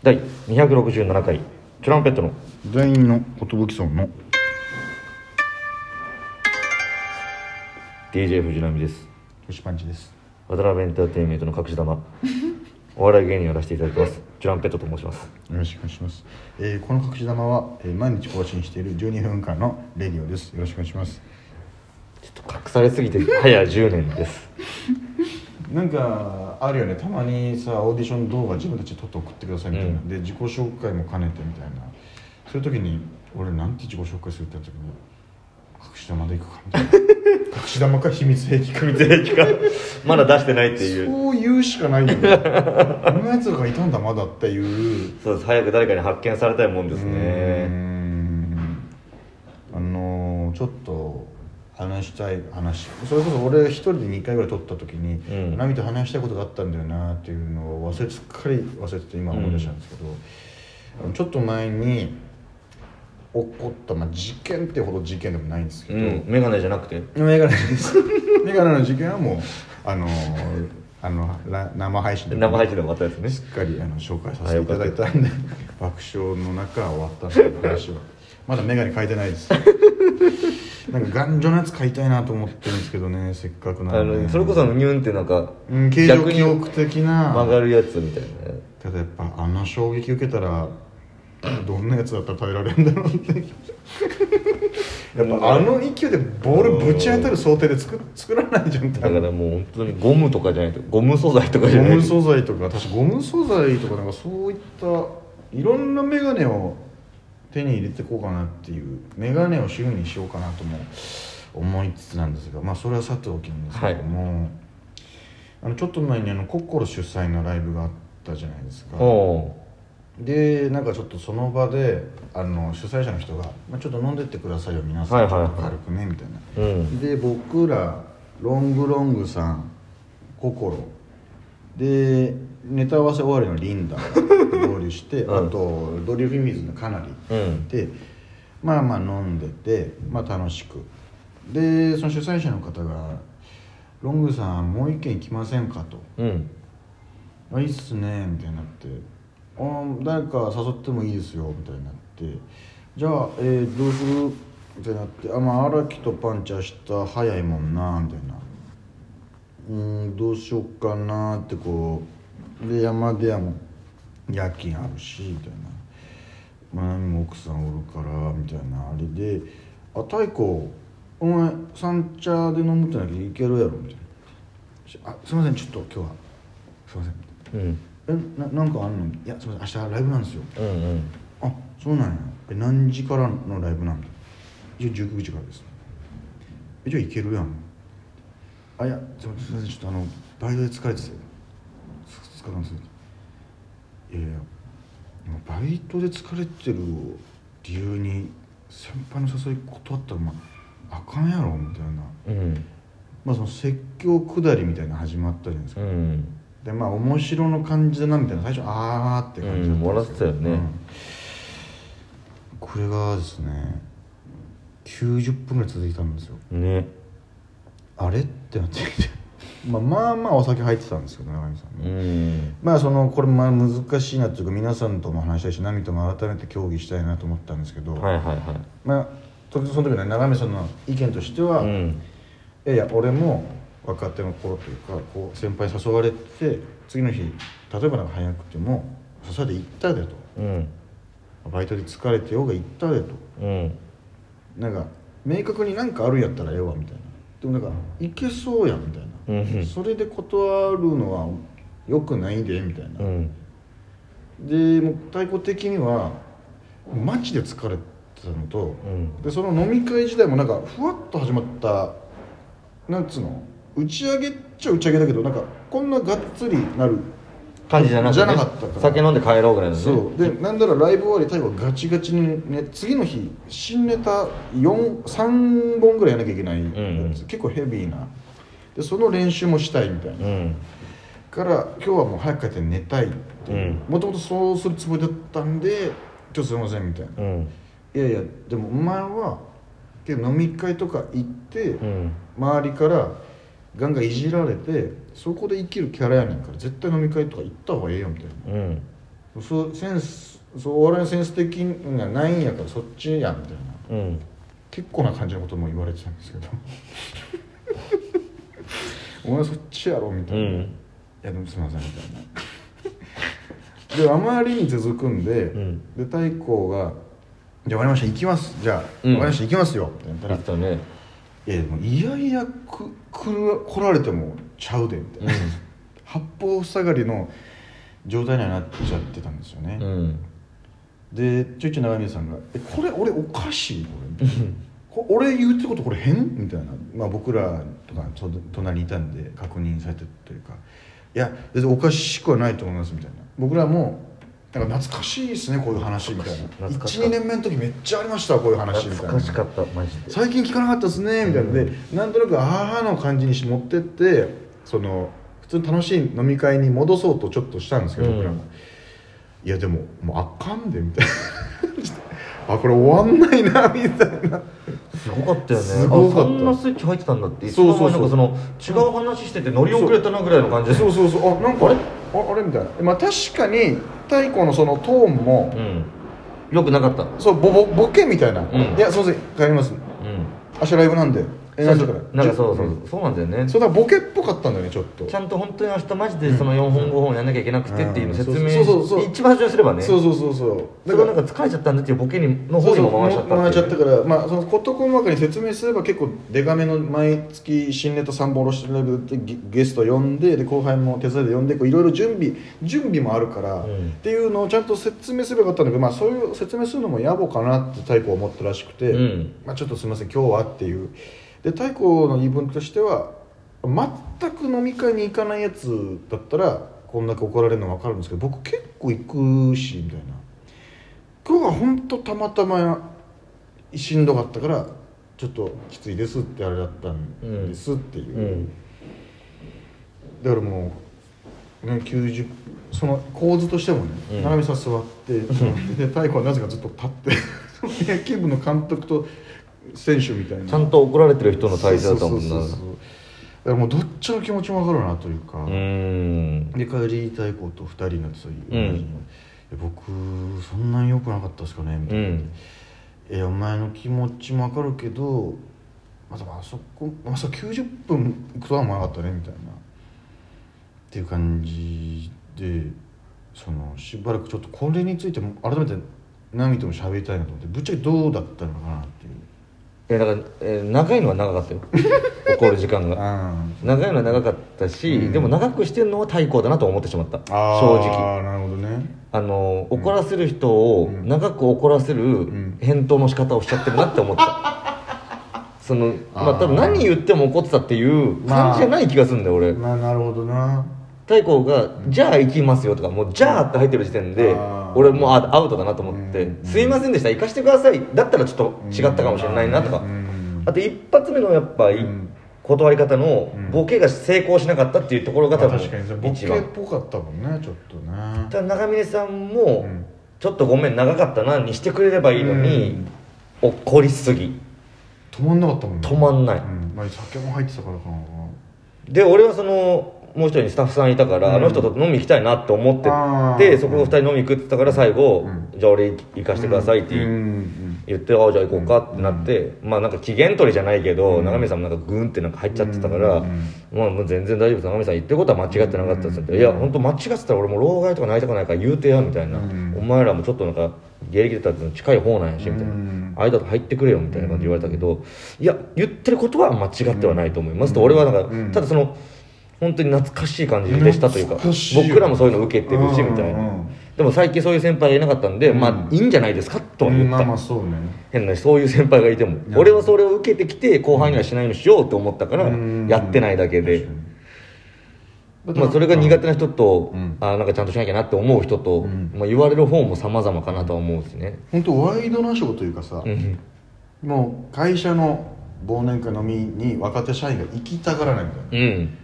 第267回トランペットの。全員の寿村の。DJ 藤波です。星パンチです。渡辺エンターテインメントの隠し玉。お笑い芸人をやらせていただきます。トランペットと申します。よろしくお願いします、えーこの隠し玉は、えー毎日更新している12分間のレディオです。よろしくお願いします。ちょっと隠されすぎて早10年です。なんかあるよね。たまにさオーディション動画自分たちで撮って送ってくださいみたいな、うん。で自己紹介も兼ねてみたいな。そういう時に俺なんて自己紹介するってなった時に隠し玉でいくかみたいな。隠し玉か秘密兵器かみたいな。兵器かまだ出してないっていう。そう言うしかないよね。あのやつがいたんだまだっていう。そうです。早く誰かに発見されたいもんですね。ん。あのーちょっと話したい話。それこそ俺一人で2回ぐらい撮った時にうん「ナミと話したいことがあったんだよな」っていうのを忘れすっかり忘れてて今思い出したんですけど、あのちょっと前に起こった、まあ、事件ってほど事件でもないんですけど、うん。眼鏡じゃなくて？メガネです。メガネの事件はもうあのーあのら生配信で生配信でもあったやつね。しっかりあの紹介させていただいたんで爆笑の中は終わったんで話は。まだ眼鏡変えてないですなんか頑丈なやつ買いたいなと思ってるんですけどねせっかくなあのでのそれこそニュンってなんかうん形状記憶的な曲がるやつみたいな。ねただやっぱあの衝撃受けたらどんなやつだったら耐えられるんだろうって。やっぱあの勢いでボールぶち当たる想定で作作らないじゃんだからもう本当にゴムとかじゃないとゴム素材とかじゃない。とゴム素材とか確かゴム素材とかなんかそういったいろんな眼鏡を手に入れていこうかなっていう眼鏡を主にしようかなとも思いつつなんですがまあそれはさておきなんですけども、あのちょっと前にあのコッコロ主催のライブがあったじゃないですか。おでなんかちょっとその場であの主催者の人が、まあ、ちょっと飲んでってくださいよ皆さん、軽くねみたいな。ううん。で僕らロングロングさん心でネタ合わせ終わりのリンダが合流して、うん。あとドリフィミズのかなりうん。でまあまあ飲んでて、まあ、楽しく。でその主催者の方が「ロングさんもう一軒行きませんか?」と。うん「あいいっすね」みたいになって「あ誰か誘ってもいいですよ」みたいになって「じゃあ、えーどうする?」みたいになって「あまあ荒木とパンチ明日早いもんな」みたいな「うーんどうしよっかな」ってこうで山ではも夜勤あるしみたいな「まあも奥さんおるから」みたいな。あれで「あ太鼓お前三茶で飲むってなきゃいけるやろ」みたいな「あすいませんちょっと今日は。すいません」うん。えななんかあんの？いやすみません明日ライブなんですよ。うんうん。あそうなんや。え何時からのライブなんだ？一応19時からです。えじゃあ行けるやん。あいやすみませんちょっとあのバイトで疲れてて2日間ですいやいやバイトで疲れてる理由に先輩の誘い断ったらまああかんやろみたいな。うん。まあその説教下りみたいなの始まったじゃないですか。うん。でまあ面白の感じだなみたいな最初あーって感じだったんですけど、うん笑ってたよね。うん。これがですね90分ぐらい続いたんですよ。ね。あれ？ってなってきてまあまあまあお酒入ってたんですけど永見さんうね、ん。まあそのこれまあ難しいなっていうか皆さんとも話したいし波とも改めて協議したいなと思ったんですけど、はいはいはい。まあとその時の永見さんの意見としては、うん。いやいや俺も若手の頃というかこう先輩に誘われて次の日例えばなんか早くても誘われて行ったでと。うん。バイトで疲れてようが行ったでと。うん。なんか明確になんかあるんやったらええわみたいなでもなんか行けそうやんみたいな、うん。それで断るのはよくないでみたいな、うん。でもう太鼓的にはマジで疲れてたのと、うん。でその飲み会自体もなんかふわっと始まったなんつうの？打ち上げっちゃ打ち上げだけどなんかこんながっつりなる感じじゃなくて、ね、じゃなかったから。酒飲んで帰ろうぐらいのね。そう。でなんだらライブ終わり最後ガチガチにね次の日新ネタ4 3本ぐらいやらなきゃいけない。やつ、んうん。結構ヘビーな。でその練習もしたいみたいな、うん。から今日はもう早く帰って寝たいってもともとそうするつもりだったんで「今日すいません」みたいな「うん。いやいやでもお前は飲み会とか行って、うん。周りからガンガンいじられてそこで生きるキャラやねんから絶対飲み会とか行った方がええよみたいな。うん。そうセンスそうお笑いのセンス的にはないんやからそっちやんみたいな。うん。結構な感じのことも言われてたんですけど。お前そっちやろみたいな、うん。いやでもすいませんみたいな。であまりに続くんで、ん。で太閤が「じゃあ終わりました行きます。じゃあ、うん。終わりました行きますよ」って言ったらねいやでもいやいやく来る来られてもちゃうでみたいな、八方塞がりの状態にはなっちゃってたんですよね、うん。でちょいちょい長峰さんが「えこれ俺おかしい？これ 」俺言うてることこれ変?」みたいな、まあ、僕らとかと隣にいたんで確認されてるというか「いや全然おかしくはないと思います」みたいな。僕らもなんか懐かしいですねこういう話みたいな。懐かしかった。12年目の時めっちゃありましたこういう話みたいな。懐かしかったマジで。最近聞かなかったですねみたいな。ので、なんとなくああの感じにし持ってってその普通に楽しい飲み会に戻そうとちょっとしたんですけど、うん。僕らも。いやでももうあかんでみたいな。あこれ終わんないなみたいな。すごかったよね。すごかった。あそんなスイッチ入ってたんだってそうそうそう。その違う話してて乗り遅れたなぐらいの感じで。そうそうそう。あなんかあれ？ああれみたいな。まあ確かに太鼓のそのトーンも、うん。よくなかった。そうボボボケみたいな、ん。いやすいません。帰ります。うん。明日ライブなんでなんかそうそう、んそうなんだよね。そうだボケっぽかったんだよねちょっと。ちゃんと本当に明日マジでその4本5本やんなきゃいけなくてっていうの説明うん。そうそうそう。そう一番最初にすればね。そうそうそうそう。それはなんか疲れちゃったんだっていうボケにの方にも回しちゃった回しちゃったかから、まあ、その事細かに説明すれば結構デカめの毎月新ネタ3本下ろしてるライブでゲゲスト呼んでで後輩も手伝いで呼んでいろいろ準備準備もあるから、うん。っていうのをちゃんと説明すればよかったんだけど、まあ、そういう説明するのも野暮かなって太鼓は思ったらしくて、うん。まあ、ちょっとすみません今日はっていうで太鼓の言い分としては全く飲み会に行かないやつだったらこんだけ怒られるの分かるんですけど僕結構行くしみたいな。今日は本当たまたましんどかったからちょっときついですってあれだったんですっていう、うん。だからもう、ね、90その構図としてもねうん。七海さん座って、で太鼓はなぜかずっと立って野球部の監督と選手みたいな。ちゃんと怒られてる人の体勢だったもんなだからもうどっちの気持ちも分かるなというか、で帰り太鼓と2人になってそういう、うん。僕そんなに良くなかったですかねみたいな、うん。えお前の気持ちも分かるけどまさかあそこまさか90分行くとは思わなかったねみたいな。っていう感じでそのしばらくちょっとこれについても改めてナミとも喋りたいなと思ってぶっちゃけどうだったのかなっていうえだから、えー長いのは長かったよ。怒る時間が。あ長いのは長かったし、うん。でも長くしてるのは太鼓だなと思ってしまった。あ正直。あなるほどね。あの怒らせる人をうん。長く怒らせるん。返答の仕方をしちゃってるなって思った。そのまああー多分何言っても怒ってたっていう感じじゃない気がするんだよ俺。まあなるほどな。太鼓が「じゃあ行きますよ」とかもう「じゃあ」って入ってる時点であー俺もうあアウトだなと思ってうん「すいませんでした行かしてください」だったらちょっと違ったかもしれないなとか。うん。あと一発目のやっぱ断り方のうん。ボケが成功しなかったっていうところがまあ多分一番。ケっぽかったもんねちょっとね。ただ長峰さんもうん。ちょっとごめん長かったなにしてくれればいいのに怒りすぎ。止まんなかったもんね。止まんない。うん。まあ、酒も入ってたからかな。で俺はそのもう一人スタッフさんいたから、うん。あの人と飲み行きたいなって思っててそこを二人飲み行くって言ったから最後、うん。じゃあ俺行かせてくださいって言,、ってああじゃあ行こうかってなって、まあなんか期限取りじゃないけど、うん。長峰さんもなんかグーンってなんか入っちゃってたから、うん。まあもう全然大丈夫です。長峰さん言ってることは間違ってなかったっつって、いや本当間違ってたら俺もう老害とかなりたくないから言うてやみたいな、うん。お前らもちょっとなんか芸歴だったら近い方なんやしみたいな、うん。間と入ってくれよみたいな感じで言われたけど、いや言ってることは間違ってはないと思いますと、俺はなんか、うん。ただその本当に懐かしい感じでしたというか僕らもそういうの受けてるしうんみたいな、うんでも最近そういう先輩がいなかったんで、うん。まあいいんじゃないですかとは言った、まあまあそうね。変なそういう先輩がいても、うん俺はそれを受けてきて後輩にはしないようにしようと思ったからうんやってないだけで、まあ、それが苦手な人と、うん。あなんかちゃんとしなきゃなって思う人と、うん。まあ、言われる方も様々かなとは思うしね、本当ワイドナショーというかさ、うん。もう会社の忘年会飲みに若手社員が行きたがらないみたいな。うん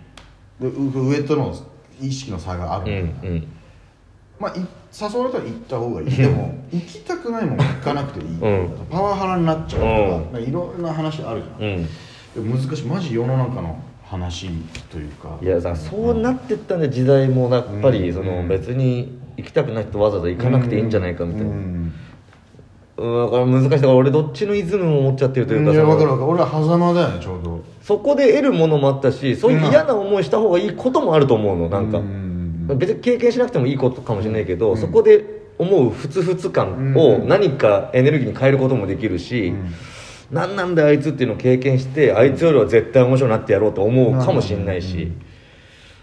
上との意識の差があるうみたいな、んうん。まあい誘われたら行った方がいい。でも行きたくないもん行かなくていい、うん。パワハラになっちゃうとか,、いろんな話あるじゃん、うん。難しい。マジ世の中の話というか。いやさそうなってったんで時代もやっぱりうん。そのうん別に行きたくない人わざわざ行かなくていいんじゃないかみたいな、うんうんだから難しい。だから俺どっちのイズムも持っちゃってるというかいや分かる分かる。俺は狭間だよねちょうど。そこで得るものもあったしそういう嫌な思いした方がいいこともあると思うのなんか、うん。別に経験しなくてもいいことかもしれないけど、そこで思うふつふつ感をうん。何かエネルギーに変えることもできるし、うん。何なんだよあいつっていうのを経験してあいつよりは絶対面白くなってやろうと思うかもしれないし、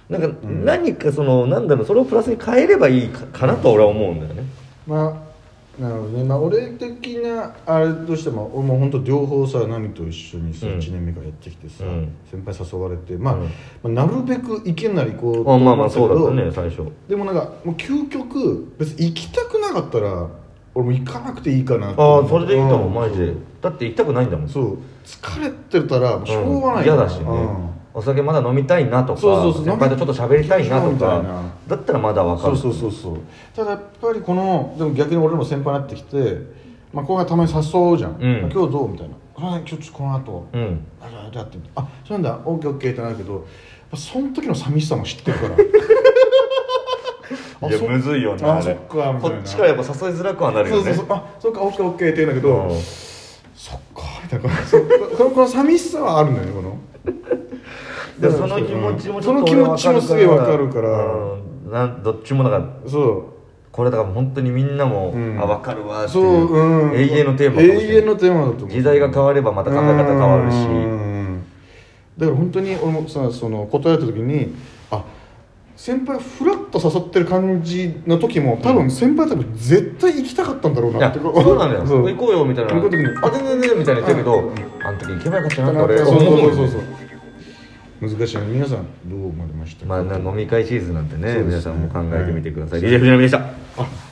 なんか何かそのなんだろうそれをプラスに変えればいいかかなと俺は思うんだよね。まあなるほどね、まあ、俺的なあれとしても俺も本当両方さナミと一緒にさ、うん。1年目からやってきてさ、うん。先輩誘われて、まあうん。まあなるべく行けんなり行こうとあまあまあそうだったね最初。でもなんかもう究極別に行きたくなかったら俺も行かなくていいかなああそれでいいと思ううんマジで。だって行きたくないんだもん。そう。疲れてたらしょうがない、嫌だしね、うんお酒まだ飲みたいなとかそうそうそう。先輩とちょっと喋りたいなとかな。だったらまだ分かる。そうそうそうそう。ただやっぱりこのでも逆に俺も先輩になってきて、まあ、後輩たまに誘うじゃん、うん。まあ今日どうみたいな「あ今日ちょっとこの後、うん。あじゃあじゃあってあそうなんだ。オッケーオッケーってなるけどその時の寂しさも知ってるから。あ いやそむずいよねあそっかこっちからやっぱ誘いづらくはなるよね。そうそうそう。あそうかオッケーオッケーって言うんだけど、うん。そっかみたいな。そこのこの寂しさはあるんだよねこのでその気持ちもちその気持ちもすげえわかるから、うん。なんどっちもだから。そう。これだから本当にみんなも、うん。あ分かるわってそう、いううん、永遠のテーマ永遠のテーマだと思う。時代が変わればまた考え方変わるし。うん。だから本当に俺もさその答えた時にあ先輩フラッと誘ってる感じの時も多分先輩多分絶対行きたかったんだろうなって。そうなんだよ。行こうよみたいな。行く時にあ全然全然みたいな言ってるけど、あの時行けばよかったなって俺そうそうそうそう難しい。ね皆さんどう思われましたか？まあな飲み会シーズンなんてね皆さんも考えてみてください、DJ 藤波でした。あ